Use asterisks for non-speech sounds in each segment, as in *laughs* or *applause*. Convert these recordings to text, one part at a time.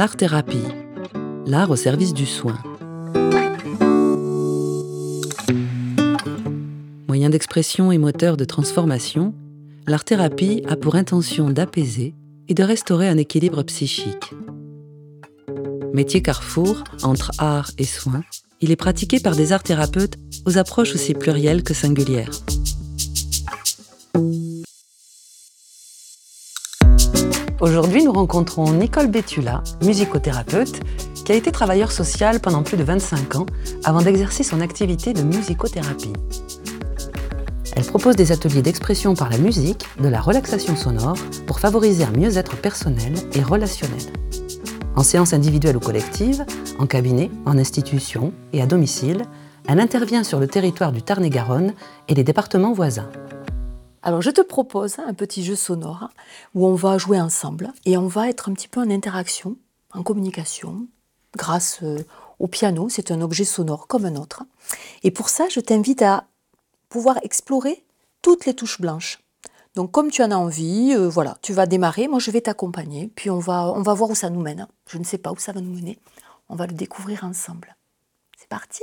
l'art-thérapie, l'art au service du soin. Moyen d'expression et moteur de transformation, l'art-thérapie a pour intention d'apaiser et de restaurer un équilibre psychique. Métier carrefour entre art et soin, il est pratiqué par des art thérapeutes aux approches aussi plurielles que singulières. Aujourd'hui, nous rencontrons Nicole Bétula, musicothérapeute, qui a été travailleur social pendant plus de 25 ans avant d'exercer son activité de musicothérapie. Elle propose des ateliers d'expression par la musique, de la relaxation sonore, pour favoriser un mieux-être personnel et relationnel. En séance individuelle ou collective, en cabinet, en institution et à domicile, elle intervient sur le territoire du Tarn-et-Garonne et les départements voisins. Alors je te propose un petit jeu sonore où on va jouer ensemble et on va être un petit peu en interaction, en communication, grâce euh, au piano. C'est un objet sonore comme un autre. Et pour ça, je t'invite à pouvoir explorer toutes les touches blanches. Donc comme tu en as envie, euh, voilà, tu vas démarrer, moi je vais t'accompagner, puis on va, on va voir où ça nous mène. Je ne sais pas où ça va nous mener, on va le découvrir ensemble. C'est parti?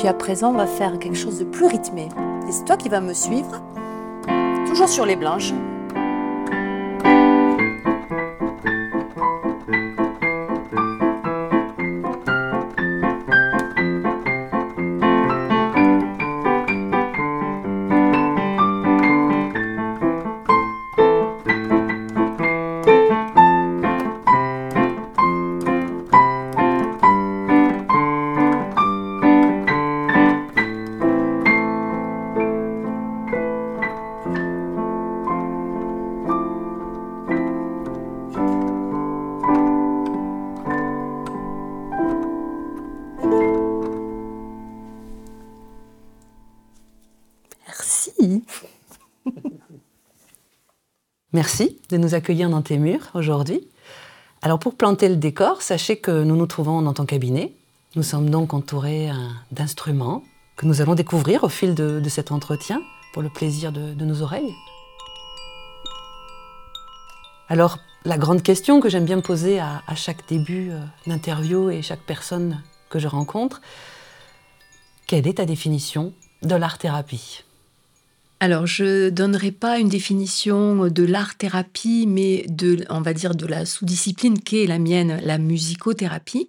Puis à présent, on va faire quelque chose de plus rythmé. c'est toi qui vas me suivre, toujours sur les blanches. Merci de nous accueillir dans tes murs aujourd'hui. Alors pour planter le décor, sachez que nous nous trouvons dans ton cabinet. Nous sommes donc entourés euh, d'instruments que nous allons découvrir au fil de, cet entretien pour le plaisir de, nos oreilles. Alors la grande question que j'aime bien poser à, chaque début euh, d'interview et chaque personne que je rencontre, quelle est ta définition de l'art-thérapie? Alors, je ne donnerai pas une définition de l'art-thérapie, mais de, on va de la sous-discipline qui est la mienne, la musicothérapie.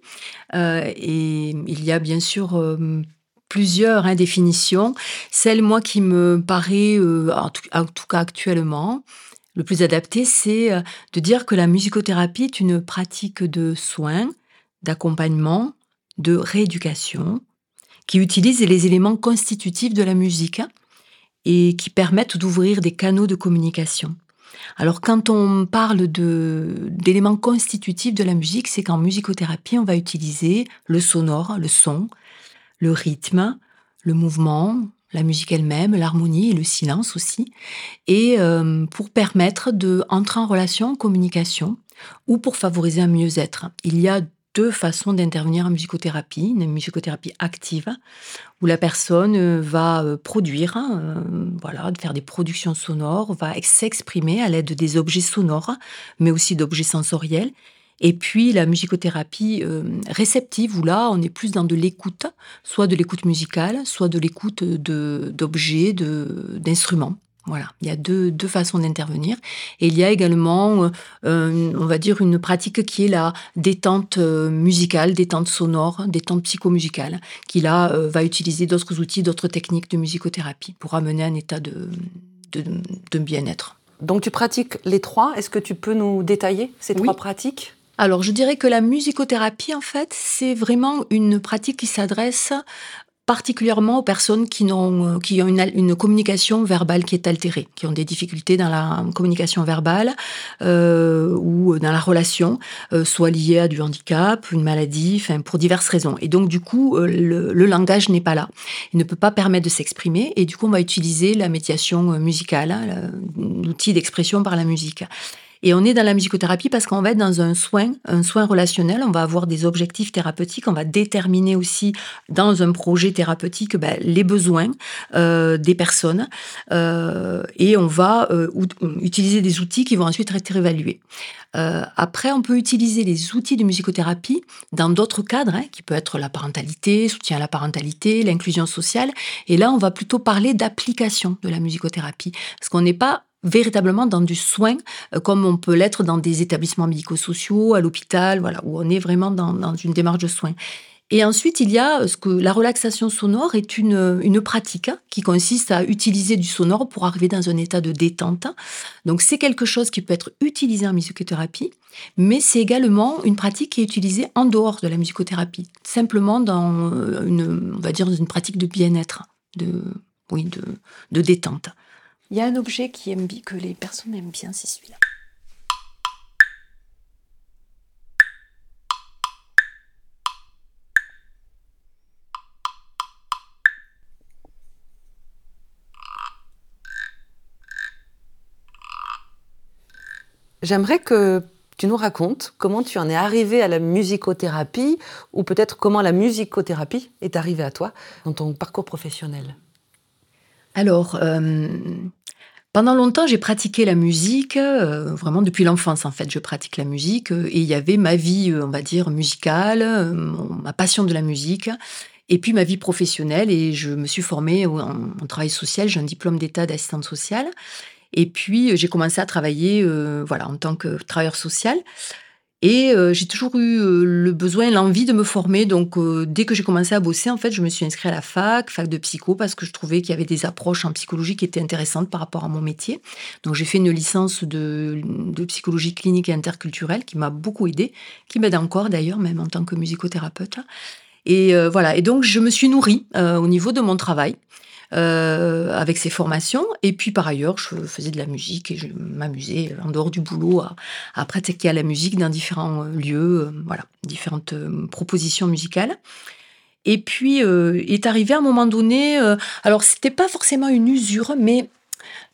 Euh, et il y a bien sûr euh, plusieurs hein, définitions. Celle, moi, qui me paraît, euh, en, tout, cas actuellement, le plus adapté, c'est de dire que la musicothérapie est une pratique de soins, d'accompagnement, de rééducation, qui utilise les éléments constitutifs de la musique et qui permettent d'ouvrir des canaux de communication. Alors quand on parle d'éléments constitutifs de la musique, c'est qu'en musicothérapie, on va utiliser le sonore, le son, le rythme, le mouvement, la musique elle-même, l'harmonie et le silence aussi, et euh, pour permettre d'entrer en relation, en communication, ou pour favoriser un mieux-être. Il y a deux façons d'intervenir en musicothérapie. Une musicothérapie active, où la personne euh, va euh, produire, hein, euh, voilà, faire des productions sonores, va s'exprimer à l'aide des objets sonores, mais aussi d'objets sensoriels. Et puis la musicothérapie réceptive, où là, on est plus dans de l'écoute, soit de l'écoute musicale, soit de l'écoute d'objets, d'instruments. Voilà, il y a deux, deux façons d'intervenir. Et il y a également, euh, on va dire, une pratique qui est la détente euh, musicale, détente sonore, détente psychomusicale, qui là euh, va utiliser d'autres outils, d'autres techniques de musicothérapie pour amener un état de, de, de bien-être. Donc tu pratiques les trois. Est-ce que tu peux nous détailler ces trois pratiques? Alors, je dirais que la musicothérapie, en fait, c'est vraiment une pratique qui s'adresse particulièrement aux personnes qui, ont, qui ont une, communication verbale qui est altérée, qui ont des difficultés dans la communication verbale euh, ou dans la relation, euh, soit liées à du handicap, une maladie, pour diverses raisons. Et donc du coup, euh, le, le langage n'est pas là. Il ne peut pas permettre de s'exprimer et du coup, on va utiliser la médiation musicale, hein, l'outil d'expression par la musique. Et on est dans la musicothérapie parce qu'on va être dans un soin, un soin relationnel. On va avoir des objectifs thérapeutiques. On va déterminer aussi dans un projet thérapeutique ben, les besoins euh, des personnes euh, et on va euh, utiliser des outils qui vont ensuite être évalués. Euh, après, on peut utiliser les outils de musicothérapie dans d'autres cadres, hein, qui peut être la parentalité, soutien à la parentalité, l'inclusion sociale. Et là, on va plutôt parler d'application de la musicothérapie, parce qu'on n'est pas véritablement dans du soin, euh, comme on peut l'être dans des établissements médico-sociaux, à l'hôpital, voilà, où on est vraiment dans, une démarche de soin. Et ensuite, il y a euh, ce que la relaxation sonore est une, une pratique hein, qui consiste à utiliser du sonore pour arriver dans un état de détente. Donc, c'est quelque chose qui peut être utilisé en musicothérapie, mais c'est également une pratique qui est utilisée en dehors de la musicothérapie, simplement dans euh, une, on va dire, une pratique de bien-être, de, oui, de, de détente. Il y a un objet qui aime bien, que les personnes aiment bien, c'est celui-là. J'aimerais que tu nous racontes comment tu en es arrivé à la musicothérapie ou peut-être comment la musicothérapie est arrivée à toi dans ton parcours professionnel. Alors, euh, pendant longtemps, j'ai pratiqué la musique, euh, vraiment depuis l'enfance en fait, je pratique la musique euh, et il y avait ma vie, euh, on va dire, musicale, ma passion de la musique et puis ma vie professionnelle et je me suis formée en, en travail social, j'ai un diplôme d'état d'assistante sociale et puis j'ai commencé à travailler voilà, en tant que travailleur social. Et euh, j'ai toujours eu euh, le besoin, l'envie de me former. Donc, euh, dès que j'ai commencé à bosser, en fait, je me suis inscrite à la fac, fac de psycho, parce que je trouvais qu'il y avait des approches en psychologie qui étaient intéressantes par rapport à mon métier. Donc, j'ai fait une licence de, de psychologie clinique et interculturelle qui m'a beaucoup aidée, qui m'aide encore d'ailleurs, même en tant que musicothérapeute. Et voilà. Et donc, je me suis nourrie au niveau de mon travail. Euh, avec ces formations. Et puis par ailleurs, je faisais de la musique et je m'amusais en dehors du boulot à, à pratiquer la musique dans différents euh, lieux, euh, voilà, différentes propositions musicales. Et puis est arrivé à un moment donné, alors c'était pas forcément une usure, mais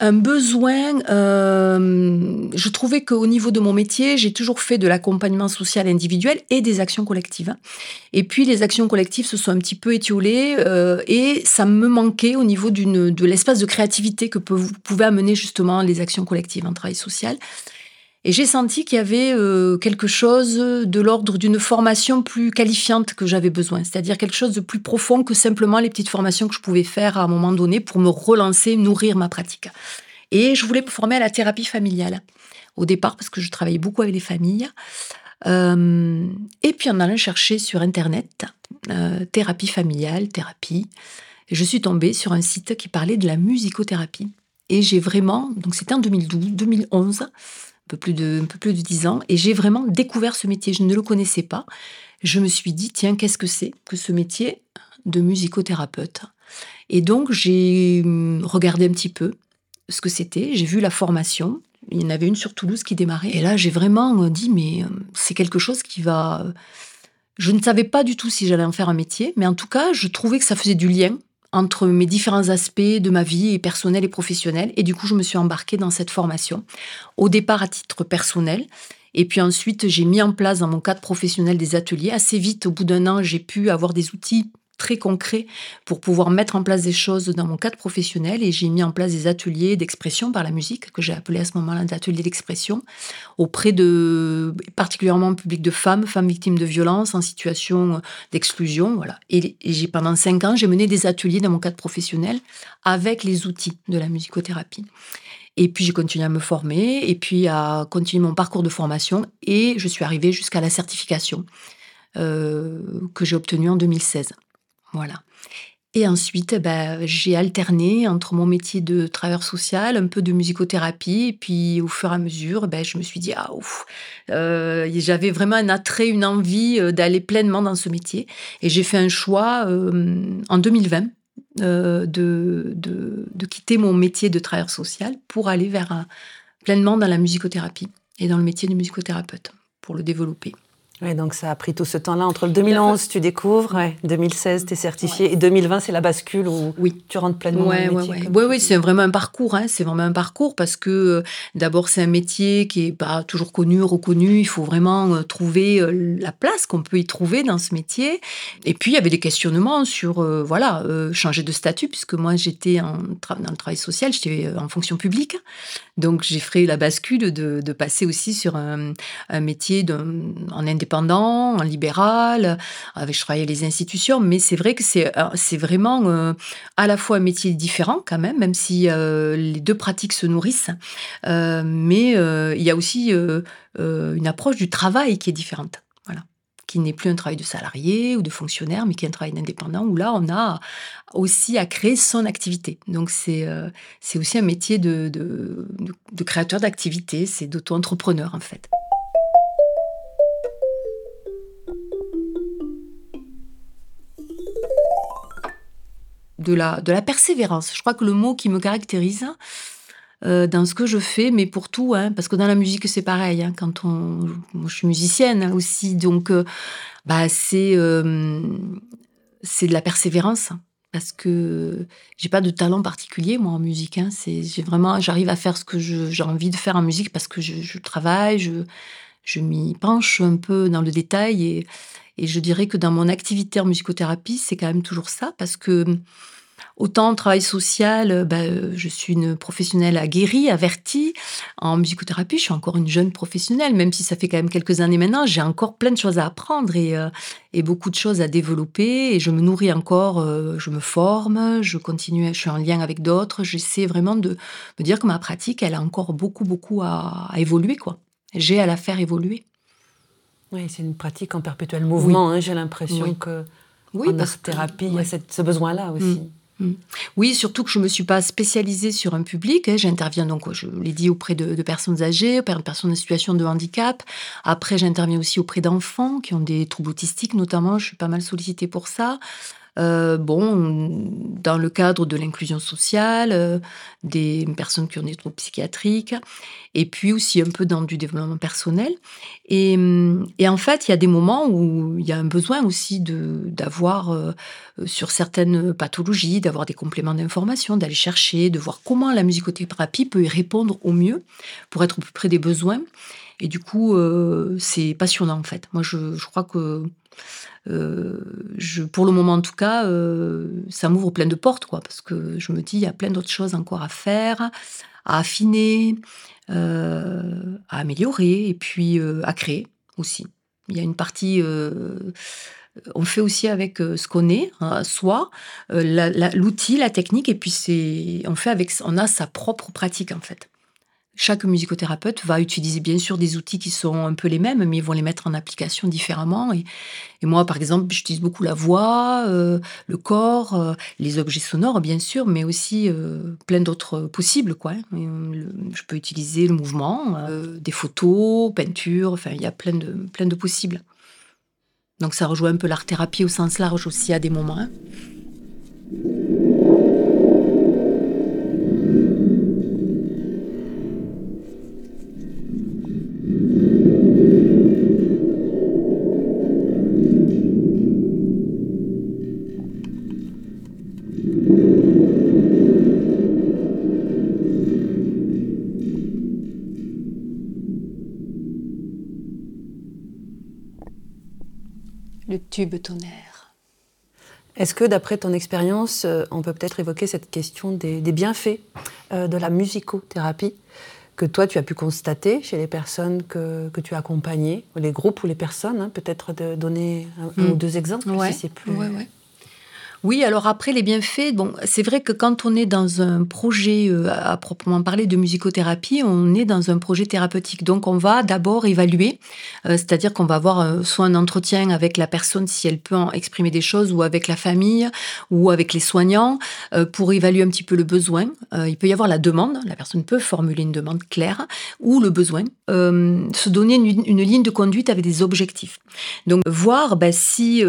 un besoin. Euh, je trouvais qu'au niveau de mon métier, j'ai toujours fait de l'accompagnement social individuel et des actions collectives. Et puis les actions collectives se sont un petit peu étiolées euh, et ça me manquait au niveau de l'espace de créativité que pouvaient amener justement les actions collectives en travail social. Et j'ai senti qu'il y avait euh, quelque chose de l'ordre d'une formation plus qualifiante que j'avais besoin, c'est-à-dire quelque chose de plus profond que simplement les petites formations que je pouvais faire à un moment donné pour me relancer, nourrir ma pratique. Et je voulais me former à la thérapie familiale au départ parce que je travaillais beaucoup avec les familles. Euh, et puis en allant chercher sur Internet, euh, thérapie familiale, thérapie, je suis tombée sur un site qui parlait de la musicothérapie. Et j'ai vraiment, donc c'était en 2012, 2011, peu plus de, un peu plus de 10 ans, et j'ai vraiment découvert ce métier. Je ne le connaissais pas. Je me suis dit, tiens, qu'est-ce que c'est que ce métier de musicothérapeute? Et donc, j'ai hum, regardé un petit peu ce que c'était, j'ai vu la formation. Il y en avait une sur Toulouse qui démarrait. Et là, j'ai vraiment euh, dit, mais hum, c'est quelque chose qui va... Je ne savais pas du tout si j'allais en faire un métier, mais en tout cas, je trouvais que ça faisait du lien entre mes différents aspects de ma vie personnelle et professionnelle. Et du coup, je me suis embarquée dans cette formation. Au départ, à titre personnel. Et puis ensuite, j'ai mis en place dans mon cadre professionnel des ateliers. Assez vite, au bout d'un an, j'ai pu avoir des outils très concret pour pouvoir mettre en place des choses dans mon cadre professionnel et j'ai mis en place des ateliers d'expression par la musique que j'ai appelé à ce moment-là ateliers d'expression auprès de particulièrement public de femmes, femmes victimes de violences en situation d'exclusion, voilà. Et, j'ai pendant cinq ans j'ai mené des ateliers dans mon cadre professionnel avec les outils de la musicothérapie. Et puis j'ai continué à me former et puis à continuer mon parcours de formation et je suis arrivée jusqu'à la certification euh, que j'ai obtenue en 2016. Voilà. Et ensuite, ben, j'ai alterné entre mon métier de travailleur social, un peu de musicothérapie, et puis au fur et à mesure, ben, je me suis dit, ah ouf, euh, j'avais vraiment un attrait, une envie euh, d'aller pleinement dans ce métier. Et j'ai fait un choix euh, en 2020 de, de, quitter mon métier de travailleur social pour aller vers pleinement dans la musicothérapie et dans le métier de musicothérapeute, pour le développer. Ouais, donc ça a pris tout ce temps-là. Entre le 2011, tu découvres, ouais, 2016, tu es certifié, et 2020, c'est la bascule où oui. tu rentres pleinement dans le métier. Oui, oui, c'est vraiment un parcours. Hein, c'est vraiment un parcours parce que euh, d'abord, c'est un métier qui n'est pas toujours connu, reconnu. Il faut vraiment euh, trouver euh, la place qu'on peut y trouver dans ce métier. Et puis, il y avait des questionnements sur, voilà, changer de statut, puisque moi, j'étais dans le travail social, j'étais en fonction publique. Donc, j'ai fait la bascule de, de passer aussi sur un, un métier en indépendance indépendant, en libéral, avec je travaillais les institutions, mais c'est vrai que c'est euh, c'est vraiment euh, à la fois un métier différent quand même, même si euh, les deux pratiques se nourrissent, mais il y a aussi une approche du travail qui est différente. Qui n'est plus un travail de salarié ou de fonctionnaire, mais qui est un travail d'indépendant, où là, on a aussi à créer son activité. Donc, c'est c'est aussi un métier de, créateur d'activité, c'est d'auto-entrepreneur, en fait. de la, de la persévérance. Je crois que le mot qui me caractérise euh, dans ce que je fais, mais pour tout, hein, parce que dans la musique c'est pareil. Hein, quand on, je suis musicienne aussi, donc euh, bah c'est euh, c'est de la persévérance parce que j'ai pas de talent particulier moi en musique. Hein, c'est j'ai vraiment j'arrive à faire ce que j'ai envie de faire en musique parce que je, je travaille, je je m'y penche un peu dans le détail et et je dirais que dans mon activité en musicothérapie, c'est quand même toujours ça, parce que autant en travail social, ben, je suis une professionnelle aguerrie, avertie. En musicothérapie, je suis encore une jeune professionnelle, même si ça fait quand même quelques années maintenant, j'ai encore plein de choses à apprendre et, euh, et beaucoup de choses à développer. Et je me nourris encore, euh, je me forme, je continue, je suis en lien avec d'autres. J'essaie vraiment de me dire que ma pratique, elle a encore beaucoup, beaucoup à, à évoluer. quoi. J'ai à la faire évoluer. Oui, c'est une pratique en perpétuel mouvement. Hein, j'ai l'impression que oui, en art-thérapie, il y a ce besoin-là aussi. Mm. Oui, surtout que je ne me suis pas spécialisée sur un public. Hein. J'interviens donc, je l'ai dit, auprès de, personnes âgées, de personnes en situation de handicap. Après, j'interviens aussi auprès d'enfants qui ont des troubles autistiques, notamment. Je suis pas mal sollicitée pour ça. Euh, bon, dans le cadre de l'inclusion sociale, euh, des personnes qui ont des troubles psychiatriques, et puis aussi un peu dans du développement personnel. Et, en fait, il y a des moments où il y a un besoin aussi d'avoir, euh, sur certaines pathologies, d'avoir des compléments d'information, d'aller chercher, de voir comment la musicothérapie peut y répondre au mieux pour être au plus près des besoins. Et du coup, c'est passionnant en fait. Moi, je, crois que euh, pour le moment en tout cas, euh, ça m'ouvre plein de portes, quoi, parce que je me dis, il y a plein d'autres choses encore à faire, à affiner, euh, à améliorer, et puis à créer aussi. Il y a une partie on fait aussi avec ce qu'on est, hein, soi, l'outil, la, technique, et puis c'est, on fait avec, on a sa propre pratique en fait. Chaque musicothérapeute va utiliser bien sûr des outils qui sont un peu les mêmes, mais ils vont les mettre en application différemment. Et, moi, par exemple, j'utilise beaucoup la voix, euh, le corps, euh, les objets sonores, bien sûr, mais aussi euh, plein d'autres possibles. Quoi. je peux utiliser le mouvement, des photos, peinture, enfin, il y a plein de, plein de possibles. Donc ça rejoint un peu l'art-thérapie au sens large aussi à des moments. Hein. Tube tonnerre. Est-ce que, d'après ton expérience, euh, on peut peut-être évoquer cette question des, bienfaits euh, de la musicothérapie que toi, tu as pu constater chez les personnes que, tu as accompagnées, les groupes ou les personnes hein, Peut-être de donner un, hmm. ou deux exemples, si c'est plus... Oui, alors après les bienfaits, bon, c'est vrai que quand on est dans un projet euh, à proprement parler de musicothérapie, on est dans un projet thérapeutique. Donc on va d'abord évaluer, euh, c'est-à-dire qu'on va avoir euh, soit un entretien avec la personne si elle peut en exprimer des choses, ou avec la famille, ou avec les soignants, pour évaluer un petit peu le besoin. il peut y avoir la demande, la personne peut formuler une demande claire, ou le besoin, se donner une, ligne de conduite avec des objectifs. Donc voir ben, si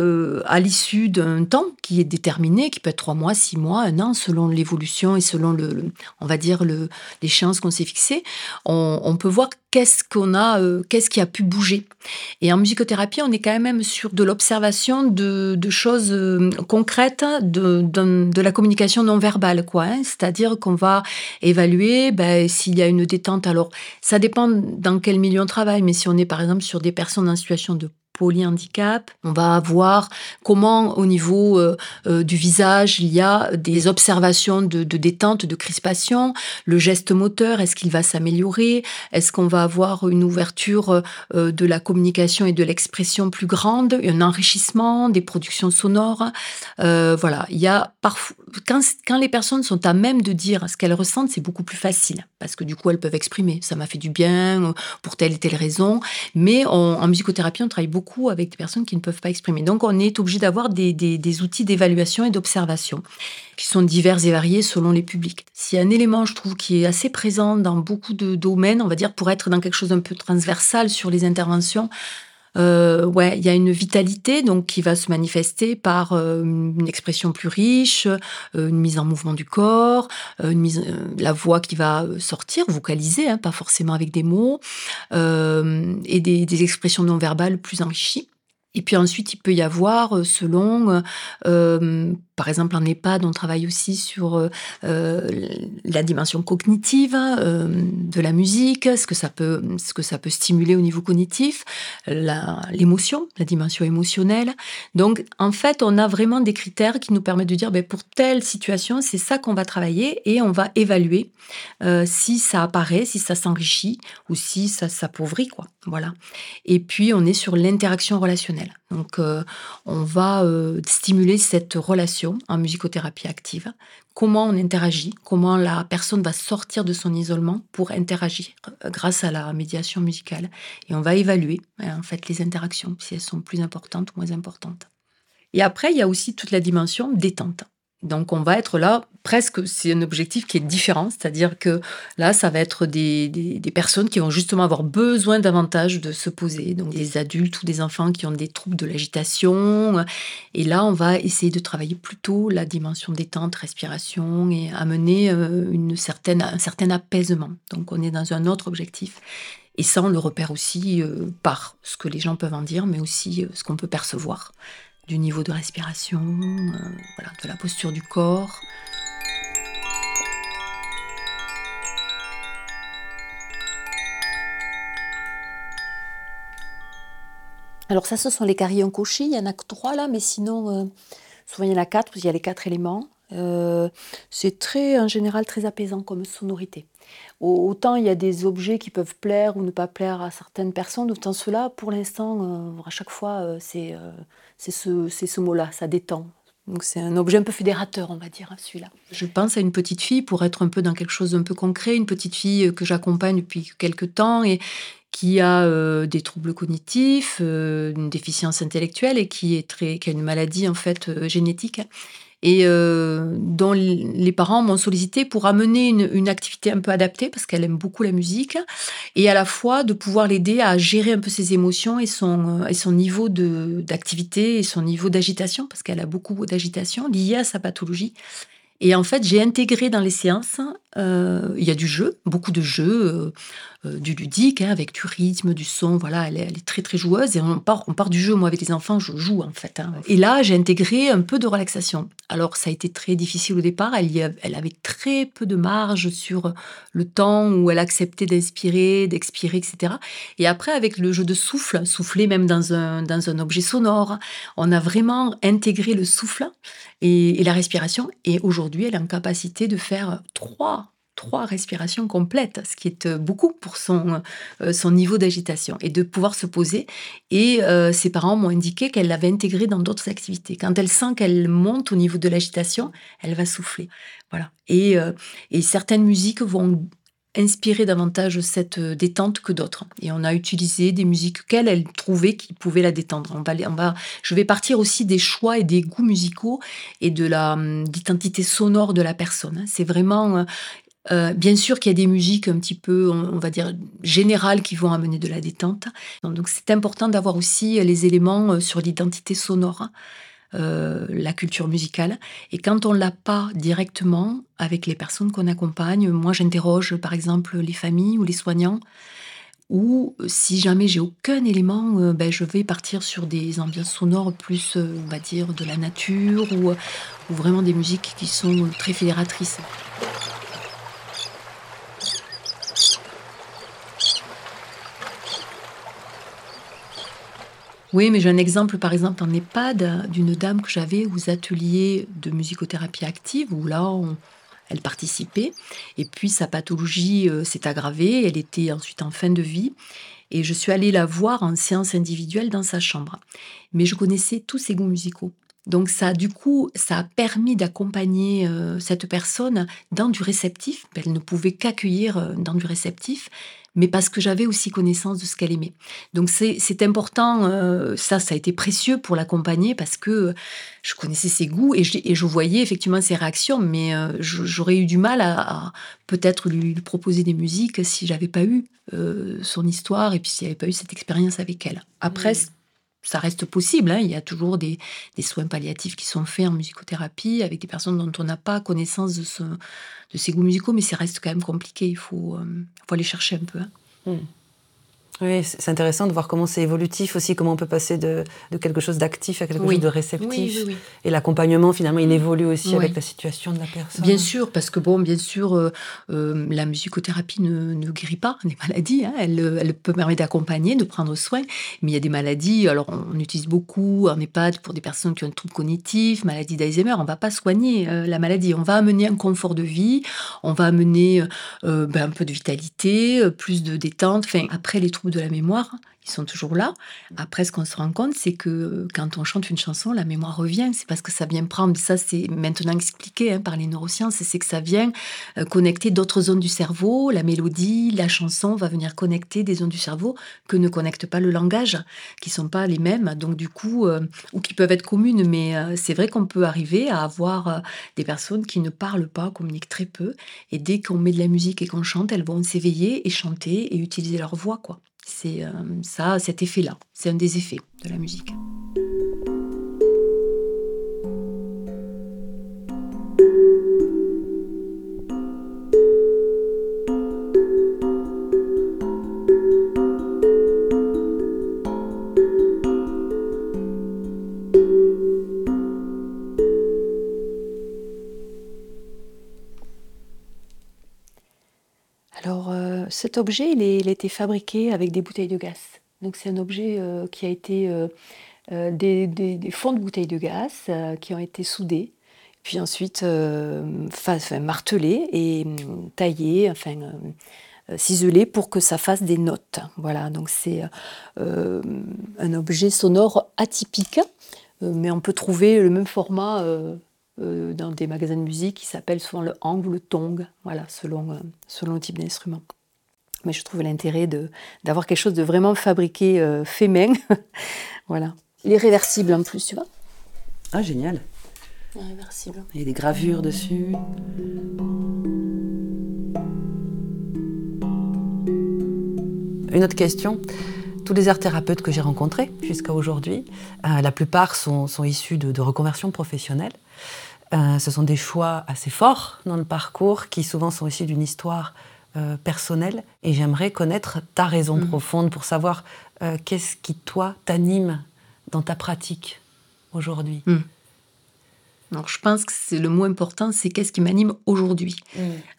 à l'issue d'un temps qui est déterminé, qui peut être trois mois, six mois, un an, selon l'évolution et selon le, on va dire le, l'échéance qu'on s'est fixée, on, peut voir qu'est-ce qu'on a, euh, qu'est-ce qui a pu bouger. Et en musicothérapie, on est quand même sur de l'observation de, choses euh, concrètes, de, de, la communication non verbale, quoi. Hein. C'est-à-dire qu'on va évaluer ben, s'il y a une détente. Alors, ça dépend dans quel milieu on travaille, mais si on est par exemple sur des personnes en situation de polyhandicap. On va voir comment au niveau euh, euh, du visage, il y a des observations de, détente, de crispation. Le geste moteur, est-ce qu'il va s'améliorer? Est-ce qu'on va avoir une ouverture euh, de la communication et de l'expression plus grande, un enrichissement des productions sonores? Voilà, il y a parfois quand, quand les personnes sont à même de dire ce qu'elles ressentent, c'est beaucoup plus facile parce que du coup elles peuvent exprimer. Ça m'a fait du bien pour telle et telle raison. Mais en musicothérapie, on travaille beaucoup avec des personnes qui ne peuvent pas exprimer. Donc on est obligé d'avoir des, outils d'évaluation et d'observation qui sont divers et variés selon les publics. S'il y a un élément, je trouve, qui est assez présent dans beaucoup de domaines, on va dire, pour être dans quelque chose d'un peu transversal sur les interventions, euh, ouais, il y a une vitalité donc qui va se manifester par euh, une expression plus riche, euh, une mise en mouvement du corps, une mise, la voix qui va sortir, vocaliser, hein, pas forcément avec des mots, et des, des expressions non verbales plus enrichies. Et puis ensuite, il peut y avoir, selon par exemple, en EHPAD, on travaille aussi sur euh, euh, la dimension cognitive euh, de la musique, ce que ça peut, ce que ça peut stimuler au niveau cognitif, l'émotion, la, dimension émotionnelle. Donc, en fait, on a vraiment des critères qui nous permettent de dire, ben, pour telle situation, c'est ça qu'on va travailler et on va évaluer si ça apparaît, si ça s'enrichit ou si ça s'appauvrit, quoi. Voilà. Et puis, on est sur l'interaction relationnelle. Donc, on va stimuler cette relation en musicothérapie active, comment on interagit, comment la personne va sortir de son isolement pour interagir euh, grâce à la médiation musicale. Et on va évaluer euh, en fait les interactions, si elles sont plus importantes ou moins importantes. Et après, il y a aussi toute la dimension détente. Donc on va être là, presque, c'est un objectif qui est différent, c'est-à-dire que là, ça va être des, personnes qui vont justement avoir besoin davantage de se poser, donc des adultes ou des enfants qui ont des troubles de l'agitation. Et là, on va essayer de travailler plutôt la dimension détente, respiration et amener euh, une certaine, un certain apaisement. Donc on est dans un autre objectif. Et ça, on le repère aussi euh, par ce que les gens peuvent en dire, mais aussi euh, ce qu'on peut percevoir du niveau de respiration, euh, de la posture du corps. Alors ça, ce sont les carillons cochés. Il y en a que trois là, mais sinon, euh, souvent il y en a quatre, parce qu'il y a les quatre éléments. Euh, c'est très, en général, très apaisant comme sonorité. Autant il y a des objets qui peuvent plaire ou ne pas plaire à certaines personnes, autant cela, pour l'instant, à chaque fois, c'est c'est ce, mot-là, ça détend. Donc c'est un objet un peu fédérateur, on va dire, celui-là. Je pense à une petite fille pour être un peu dans quelque chose d'un peu concret, une petite fille que j'accompagne depuis quelques temps et qui a euh, des troubles cognitifs, euh, une déficience intellectuelle et qui est très, a une maladie en fait euh, génétique et euh, dont les parents m'ont sollicité pour amener une, activité un peu adaptée parce qu'elle aime beaucoup la musique et à la fois de pouvoir l'aider à gérer un peu ses émotions et son, et son niveau d'activité et son niveau d'agitation parce qu'elle a beaucoup d'agitation liée à sa pathologie. Et en fait, j'ai intégré dans les séances, euh, il y a du jeu, beaucoup de jeux, du ludique, hein, avec du rythme, du son. Voilà, elle est, très très joueuse et on part, on part du jeu. Moi, avec les enfants, je joue en fait. Hein. Et là, j'ai intégré un peu de relaxation. Alors, ça a été très difficile au départ. Elle, avait très peu de marge sur le temps où elle acceptait d'inspirer, d'expirer, etc. Et après, avec le jeu de souffle, souffler même dans un, dans un objet sonore, on a vraiment intégré le souffle et, la respiration. Et aujourd'hui, elle est en capacité de faire trois trois respirations complètes, ce qui est euh, beaucoup pour son, euh, son niveau d'agitation, et de pouvoir se poser. Et euh, ses parents m'ont indiqué qu'elle l'avait intégré dans d'autres activités. Quand elle sent qu'elle monte au niveau de l'agitation, elle va souffler. Voilà. Et, et certaines musiques vont inspirer davantage cette détente que d'autres. Et on a utilisé des musiques qu'elle, elle trouvait qui pouvaient la détendre. On va, on va, je vais partir aussi des choix et des goûts musicaux et de la hum, sonore de la personne. C'est vraiment euh, euh, bien sûr qu'il y a des musiques un petit peu, on, va dire, générales qui vont amener de la détente. Donc c'est important d'avoir aussi les éléments sur l'identité sonore. Euh, la culture musicale. Et quand on l'a pas directement avec les personnes qu'on accompagne, moi j'interroge par exemple les familles ou les soignants. Ou si jamais j'ai aucun élément, euh, ben, je vais partir sur des ambiances sonores plus, euh, on va dire, de la nature ou, ou vraiment des musiques qui sont très fédératrices. Oui, mais j'ai un exemple, par exemple, en EHPAD, d'une dame que j'avais aux ateliers de musicothérapie active, où là, elle participait. Et puis, sa pathologie euh, s'est aggravée. Elle était ensuite en fin de vie. Et je suis allée la voir en séance individuelle dans sa chambre. Mais je connaissais tous ses goûts musicaux. Donc ça, du coup, ça a permis d'accompagner euh, cette personne dans du réceptif. Elle ne pouvait qu'accueillir euh, dans du réceptif, mais parce que j'avais aussi connaissance de ce qu'elle aimait. Donc c'est important, euh, ça, ça a été précieux pour l'accompagner parce que je connaissais ses goûts et je, voyais effectivement ses réactions, mais euh, j'aurais eu du mal à, peut-être lui, proposer des musiques si j'avais pas eu euh, son histoire et puis s'il n'y avait pas eu cette expérience avec elle. Après, ça reste possible. Hein. Il y a toujours des, soins palliatifs qui sont faits en musicothérapie avec des personnes dont on n'a pas connaissance de, ce, de ces goûts musicaux, mais ça reste quand même compliqué. Il faut, euh, aller chercher un peu. Hein. Mmh. Oui, c'est intéressant de voir comment c'est évolutif aussi, comment on peut passer de, de quelque chose d'actif à quelque chose de réceptif. et l'accompagnement, finalement, il évolue aussi avec la situation de la personne. Bien sûr, parce que, bon, bien sûr, euh, euh, la musicothérapie ne, ne, guérit pas des maladies. Hein. Elle, elle, peut permettre d'accompagner, de prendre soin. Mais il y a des maladies, alors on utilise beaucoup en EHPAD pour des personnes qui ont un trouble cognitif, maladie d'Alzheimer. On ne va pas soigner euh, la maladie. On va amener un confort de vie, on va amener ben, un peu de vitalité, plus de détente. Enfin, après les troubles de la mémoire, ils sont toujours là. Après, ce qu'on se rend compte, c'est que quand on chante une chanson, la mémoire revient. C'est parce que ça vient prendre, ça c'est maintenant expliqué hein, par les neurosciences, c'est que ça vient euh, connecter d'autres zones du cerveau. La mélodie, la chanson va venir connecter des zones du cerveau que ne connecte pas le langage, qui sont pas les mêmes. Donc du coup, euh, ou qui peuvent être communes, mais euh, c'est vrai qu'on peut arriver à avoir des personnes qui ne parlent pas, communiquent très peu, et dès qu'on met de la musique et qu'on chante, elles vont s'éveiller et chanter et utiliser leur voix, quoi. C'est euh, ça, cet effet-là. C'est un des effets de la musique. Cet objet, il, a été fabriqué avec des bouteilles de gaz. Donc c'est un objet euh, qui a été euh, euh, des, fonds de bouteilles de gaz qui ont été soudés, puis ensuite martelés et hum, taillés, enfin ciselés pour que ça fasse des notes. Voilà, donc c'est un objet sonore atypique, mais on peut trouver le même format dans des magasins de musique qui s'appelle souvent le hang ou le tong, voilà, selon, selon le type d'instrument. Mais je trouve l'intérêt d'avoir quelque chose de vraiment fabriqué euh, fait main. *laughs* voilà. Il est réversible en plus, tu vois. Ah, génial. Réversible. Il y a des gravures dessus. Une autre question. Tous les art thérapeutes que j'ai rencontrés jusqu'à aujourd'hui, euh, la plupart sont, sont issus de, de reconversions professionnelles. Euh, ce sont des choix assez forts dans le parcours qui souvent sont issus d'une histoire euh, personnelle et j'aimerais connaître ta raison Mhm. profonde pour savoir euh, qu'est-ce qui, toi, t'anime dans ta pratique aujourd'hui? Alors, je pense que c'est le mot important, c'est qu'est-ce qui m'anime aujourd'hui.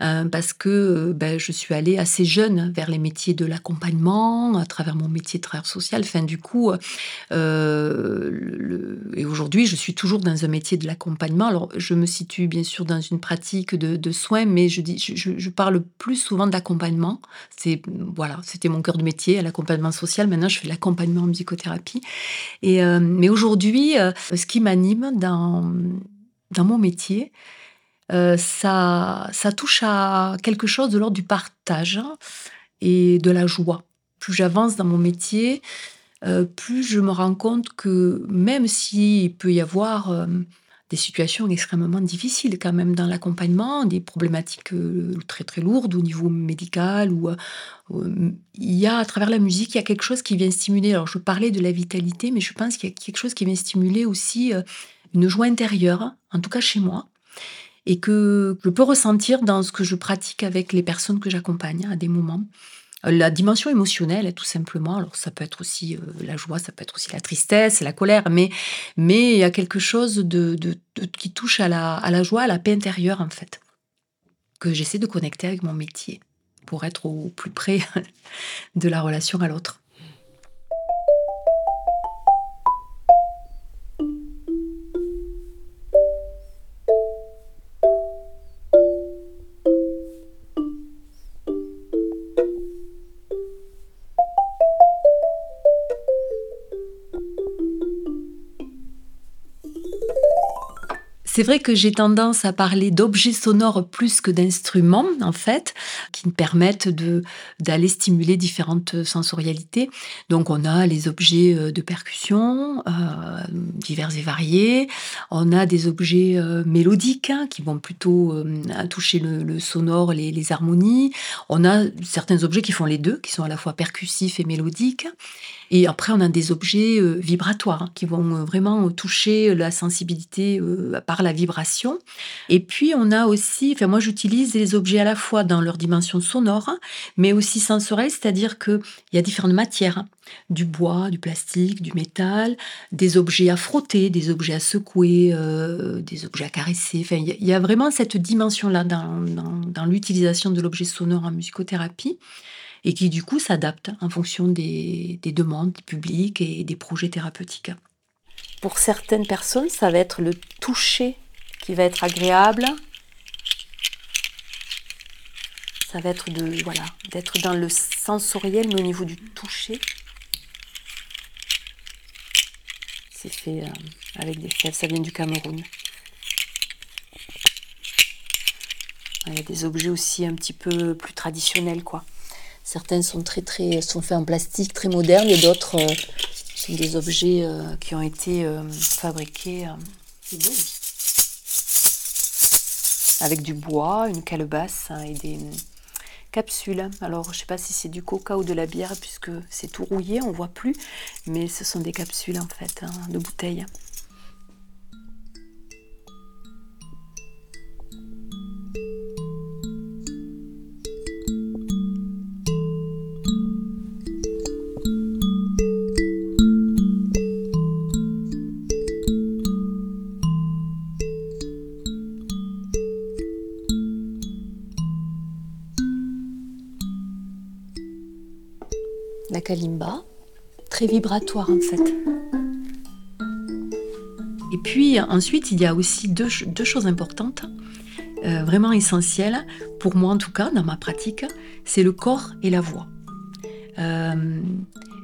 Euh, parce que euh, ben, je suis allée assez jeune vers les métiers de l'accompagnement, à travers mon métier de travailleur social. Enfin, du coup, euh, le- et aujourd'hui, je suis toujours dans un métier de l'accompagnement. Alors, je me situe bien sûr dans une pratique de, de soins, mais je, dis, je, parle plus souvent d'accompagnement. C'est voilà, c'était mon cœur de métier, l'accompagnement social. Maintenant, je fais de l'accompagnement en musicothérapie. Et euh, mais aujourd'hui, ce qui m'anime dans dans mon métier, euh, ça, ça touche à quelque chose de l'ordre du partage et de la joie. Plus j'avance dans mon métier, euh, plus je me rends compte que même s'il peut y avoir euh, des situations extrêmement difficiles quand même dans l'accompagnement, des problématiques très très lourdes au niveau médical, ou, il y a à travers la musique, il y a quelque chose qui vient stimuler. Alors je parlais de la vitalité, mais je pense qu'il y a quelque chose qui vient stimuler aussi une joie intérieure, en tout cas chez moi, et que je peux ressentir dans ce que je pratique avec les personnes que j'accompagne à des moments. Euh, La dimension émotionnelle, tout simplement. Alors, ça peut être aussi euh, la joie, ça peut être aussi la tristesse, la colère, mais, mais il y a quelque chose de, qui touche à la joie, à la paix intérieure, en fait, que j'essaie de connecter avec mon métier pour être au plus près *laughs* de la relation à l'autre. C'est vrai que j'ai tendance à parler d'objets sonores plus que d'instruments, en fait, qui me permettent d'aller stimuler différentes sensorialités. Donc, on a les objets euh, de percussion, euh, divers et variés. On a des objets euh, mélodiques hein, qui vont plutôt euh, toucher le, sonore, les, harmonies. On a certains objets qui font les deux, qui sont à la fois percussifs et mélodiques. Et après, on a des objets euh, vibratoires hein, qui vont euh, vraiment toucher la sensibilité euh, par la vibration. Et puis, on a aussi, enfin, moi, j'utilise les objets à la fois dans leur dimension sonore, mais aussi sensorielle, c'est-à-dire qu'il y a différentes matières hein. du bois, du plastique, du métal, des objets à frotter, des objets à secouer, euh, des objets à caresser. Enfin, il y a- vraiment cette dimension-là dans, l'utilisation de l'objet sonore en musicothérapie et qui du coup s'adapte en fonction des, des demandes du public et des projets thérapeutiques. Pour certaines personnes, ça va être le toucher qui va être agréable. Ça va être de voilà, d'être dans le sensoriel, mais au niveau du toucher. C'est fait euh, avec des fèves, ça vient du Cameroun. Il y a des objets aussi un petit peu plus traditionnels, quoi. Certains sont très très sont faits en plastique, très modernes, et d'autres euh, sont des objets euh, qui ont été fabriqués avec du bois, une calebasse hein, et des capsules. Alors, je ne sais pas si c'est du coca ou de la bière puisque c'est tout rouillé, on voit plus, mais ce sont des capsules en fait hein, de bouteilles. Très vibratoire en fait. Et puis ensuite, il y a aussi deux, deux choses importantes, euh, vraiment essentielles, pour moi en tout cas, dans ma pratique, c'est le corps et la voix. Euh,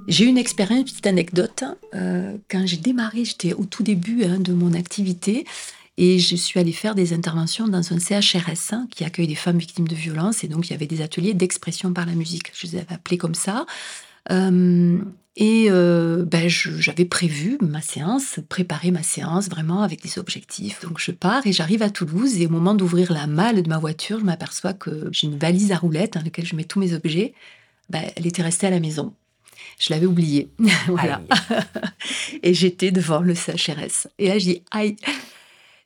j'ai une expérience, une petite anecdote. euh, quand j'ai démarré, j'étais au tout début hein, de mon activité et je suis allée faire des interventions dans un CHRS hein, qui accueille des femmes victimes de violences et donc il y avait des ateliers d'expression par la musique. Je les avais appelés comme ça. Euh, et euh, ben, j'avais prévu ma séance, préparé ma séance vraiment avec des objectifs. Donc je pars et j'arrive à Toulouse et au moment d'ouvrir la malle de ma voiture, je m'aperçois que j'ai une valise à roulettes dans laquelle je mets tous mes objets. Ben, elle était restée à la maison. Je l'avais oubliée. *laughs* voilà. Et j'étais devant le CHRS. Et là, je dis, aïe,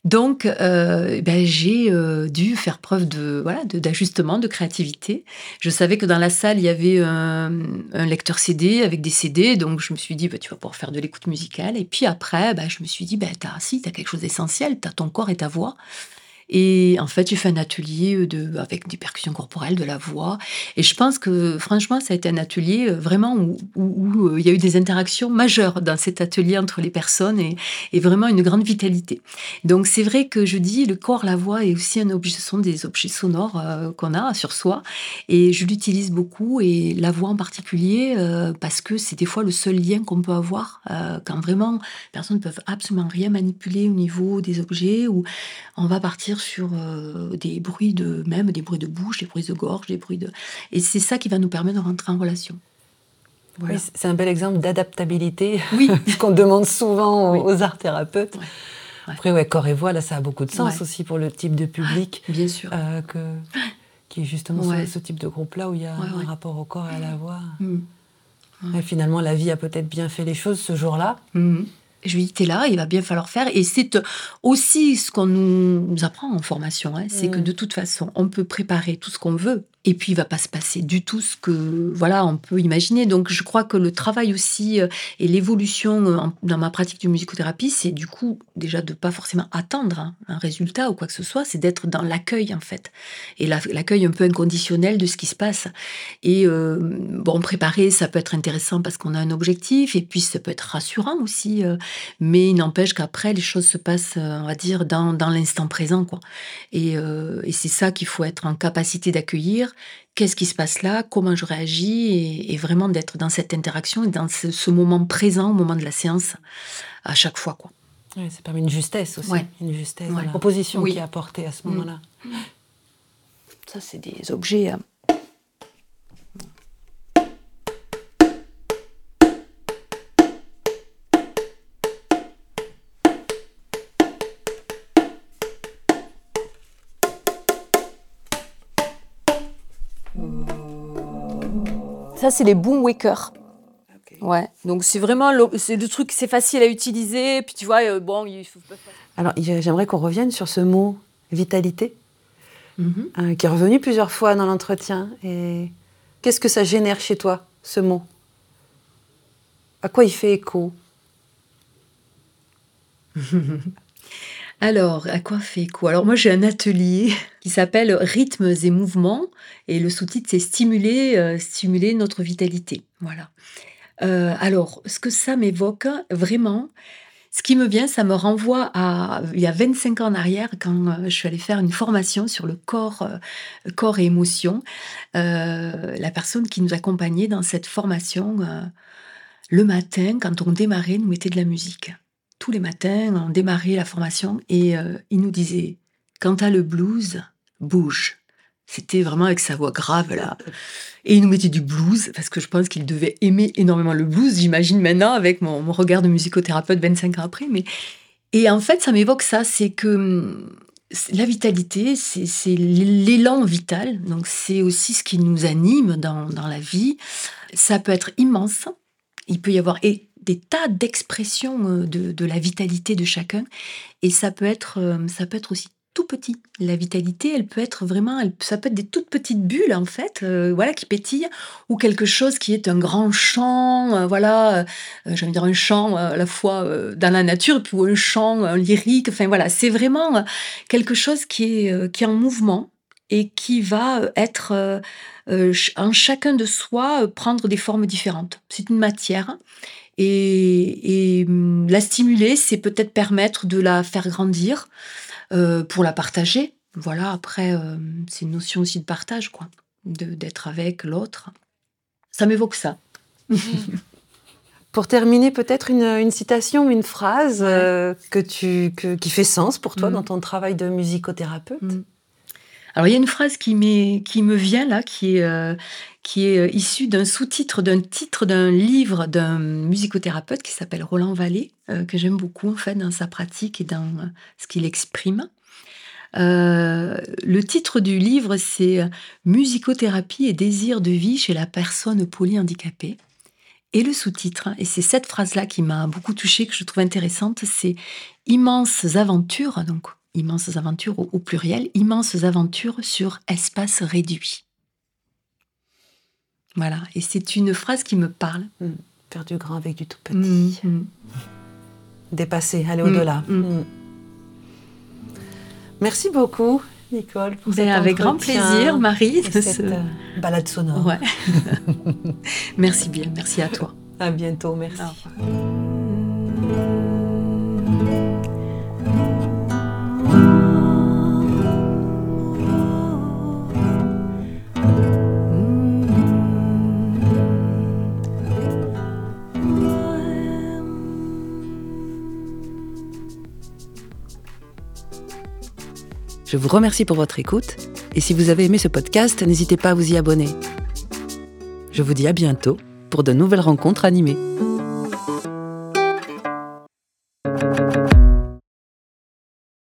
Donc, euh, ben, j'ai euh, dû faire preuve de voilà d'ajustement, de, créativité. Je savais que dans la salle il y avait un, lecteur CD avec des CD, donc je me suis dit ben, tu vas pouvoir faire de l'écoute musicale. Et puis après, ben, je me suis dit ben as, si as quelque chose d'essentiel, as ton corps et ta voix. Et en fait, j'ai fait un atelier euh, de, avec des percussions corporelles, de la voix. Et je pense que, franchement, ça a été un atelier euh, vraiment où, euh, il y a eu des interactions majeures dans cet atelier entre les personnes et, vraiment une grande vitalité. Donc, c'est vrai que je dis, le corps, la voix est aussi un objet, ce sont des objets sonores qu'on a sur soi. Et je l'utilise beaucoup, et la voix en particulier, parce que c'est des fois le seul lien qu'on peut avoir quand vraiment, personnes ne peuvent absolument rien manipuler au niveau des objets, ou on va partir sur euh, des bruits de même des bruits de bouche, des bruits de gorge, des bruits de et c'est ça qui va nous permettre de rentrer en relation. c'est un bel exemple d'adaptabilité oui. *laughs* qu'on demande souvent aux, art thérapeutes. Après, ouais, corps et voix, là, ça a beaucoup de sens aussi pour le type de public. Bien sûr. Euh, que, qui est justement ce, type de groupe-là où il y a un rapport au corps et à la voix. Mm. finalement, la vie a peut-être bien fait les choses ce jour-là. Mm. Je lui dis, t'es là, il va bien falloir faire. Et c'est aussi ce qu'on nous apprend en formation, hein, c'est que mm. de toute façon, on peut préparer tout ce qu'on veut, et puis il va pas se passer du tout ce que voilà on peut imaginer. Donc je crois que le travail aussi euh, et l'évolution euh, dans ma pratique de musicothérapie, c'est du coup déjà de pas forcément attendre un résultat ou quoi que ce soit, c'est d'être dans l'accueil en fait et l'accueil un peu inconditionnel de ce qui se passe. Et euh, bon préparer, ça peut être intéressant parce qu'on a un objectif et puis ça peut être rassurant aussi, mais il n'empêche qu'après les choses se passent, on va dire dans, l'instant présent quoi. Et c'est ça qu'il faut être en capacité d'accueillir qu'est-ce qui se passe là, comment je réagis, et, vraiment d'être dans cette interaction et dans ce, moment présent au moment de la séance à chaque fois. Quoi. ça permet une justesse aussi, une justesse, une proposition qui est apportée à ce mm. moment-là. Ça, c'est des objets Ça, c'est les boom wakers. Ouais, donc c'est vraiment le, c'est le truc, c'est facile à utiliser. Puis tu vois, euh, bon, il faut Alors, j'aimerais qu'on revienne sur ce mot vitalité, mm-hmm. euh, qui est revenu plusieurs fois dans l'entretien. Et qu'est-ce que ça génère chez toi, ce mot? À quoi il fait écho? *laughs* Alors, à quoi fait quoi Alors moi j'ai un atelier *laughs* qui s'appelle Rythmes et mouvements et le sous-titre c'est stimuler, euh, stimuler notre vitalité. Voilà. Euh, alors, ce que ça m'évoque vraiment, ce qui me vient, ça me renvoie à il y a 25 ans en arrière quand euh, je suis allée faire une formation sur le corps, corps et émotion. la personne qui nous accompagnait dans cette formation, le matin, quand on démarrait, nous mettait de la musique tous les matins, on démarrait la formation et euh, il nous disait Quand t'as le blues, bouge. C'était vraiment avec sa voix grave là. Et il nous mettait du blues parce que je pense qu'il devait aimer énormément le blues, j'imagine maintenant avec mon, regard de musicothérapeute 25 ans après. Mais... Et en fait, ça m'évoque ça c'est que hum, la vitalité, c'est l'élan vital. Donc c'est aussi ce qui nous anime dans, dans la vie. Ça peut être immense. Il peut y avoir et des tas d'expressions euh, de, la vitalité de chacun. Et ça peut être, euh, ça peut être aussi tout petit. La vitalité, elle peut être vraiment, ça peut être des toutes petites bulles en fait, euh, voilà, qui pétillent, ou quelque chose qui est un grand chant, voilà, j'ai envie de dire un chant à la fois dans la nature, puis un chant lyrique. Enfin voilà, c'est vraiment quelque chose qui est, qui est en mouvement et qui va être en chacun de soi prendre des formes différentes. C'est une matière et, hum, la stimuler, c'est peut-être permettre de la faire grandir euh, pour la partager. Voilà, après, euh, c'est une notion aussi de partage, quoi, d'être avec l'autre. Ça m'évoque ça. *laughs* Pour terminer, peut-être une, citation, une phrase euh, que tu, qui fait sens pour toi mm. dans ton travail de musicothérapeute? Mm. Alors il y a une phrase qui, qui me vient là, qui est, euh, qui est euh, issue d'un sous-titre, d'un titre d'un livre d'un musicothérapeute qui s'appelle Roland Vallée, euh, que j'aime beaucoup en fait dans sa pratique et dans ce qu'il exprime. le titre du livre, c'est Musicothérapie et désir de vie chez la personne polyhandicapée. Et le sous-titre, et c'est cette phrase-là qui m'a beaucoup touchée, que je trouve intéressante, c'est immenses aventures, donc immenses aventures au, pluriel, immenses aventures sur espace réduit. Voilà, et c'est une phrase qui me parle. Hmm. Faire du grand avec du tout petit. Hmm, hmm. Dépasser, aller au-delà. Merci beaucoup, Nicole. Pour ben, avec grand plaisir, Marie, de cette euh, balade sonore. Ouais. *laughs* merci bien, merci à toi. À bientôt, merci. Je vous remercie pour votre écoute et si vous avez aimé ce podcast, n'hésitez pas à vous y abonner. Je vous dis à bientôt pour de nouvelles rencontres animées.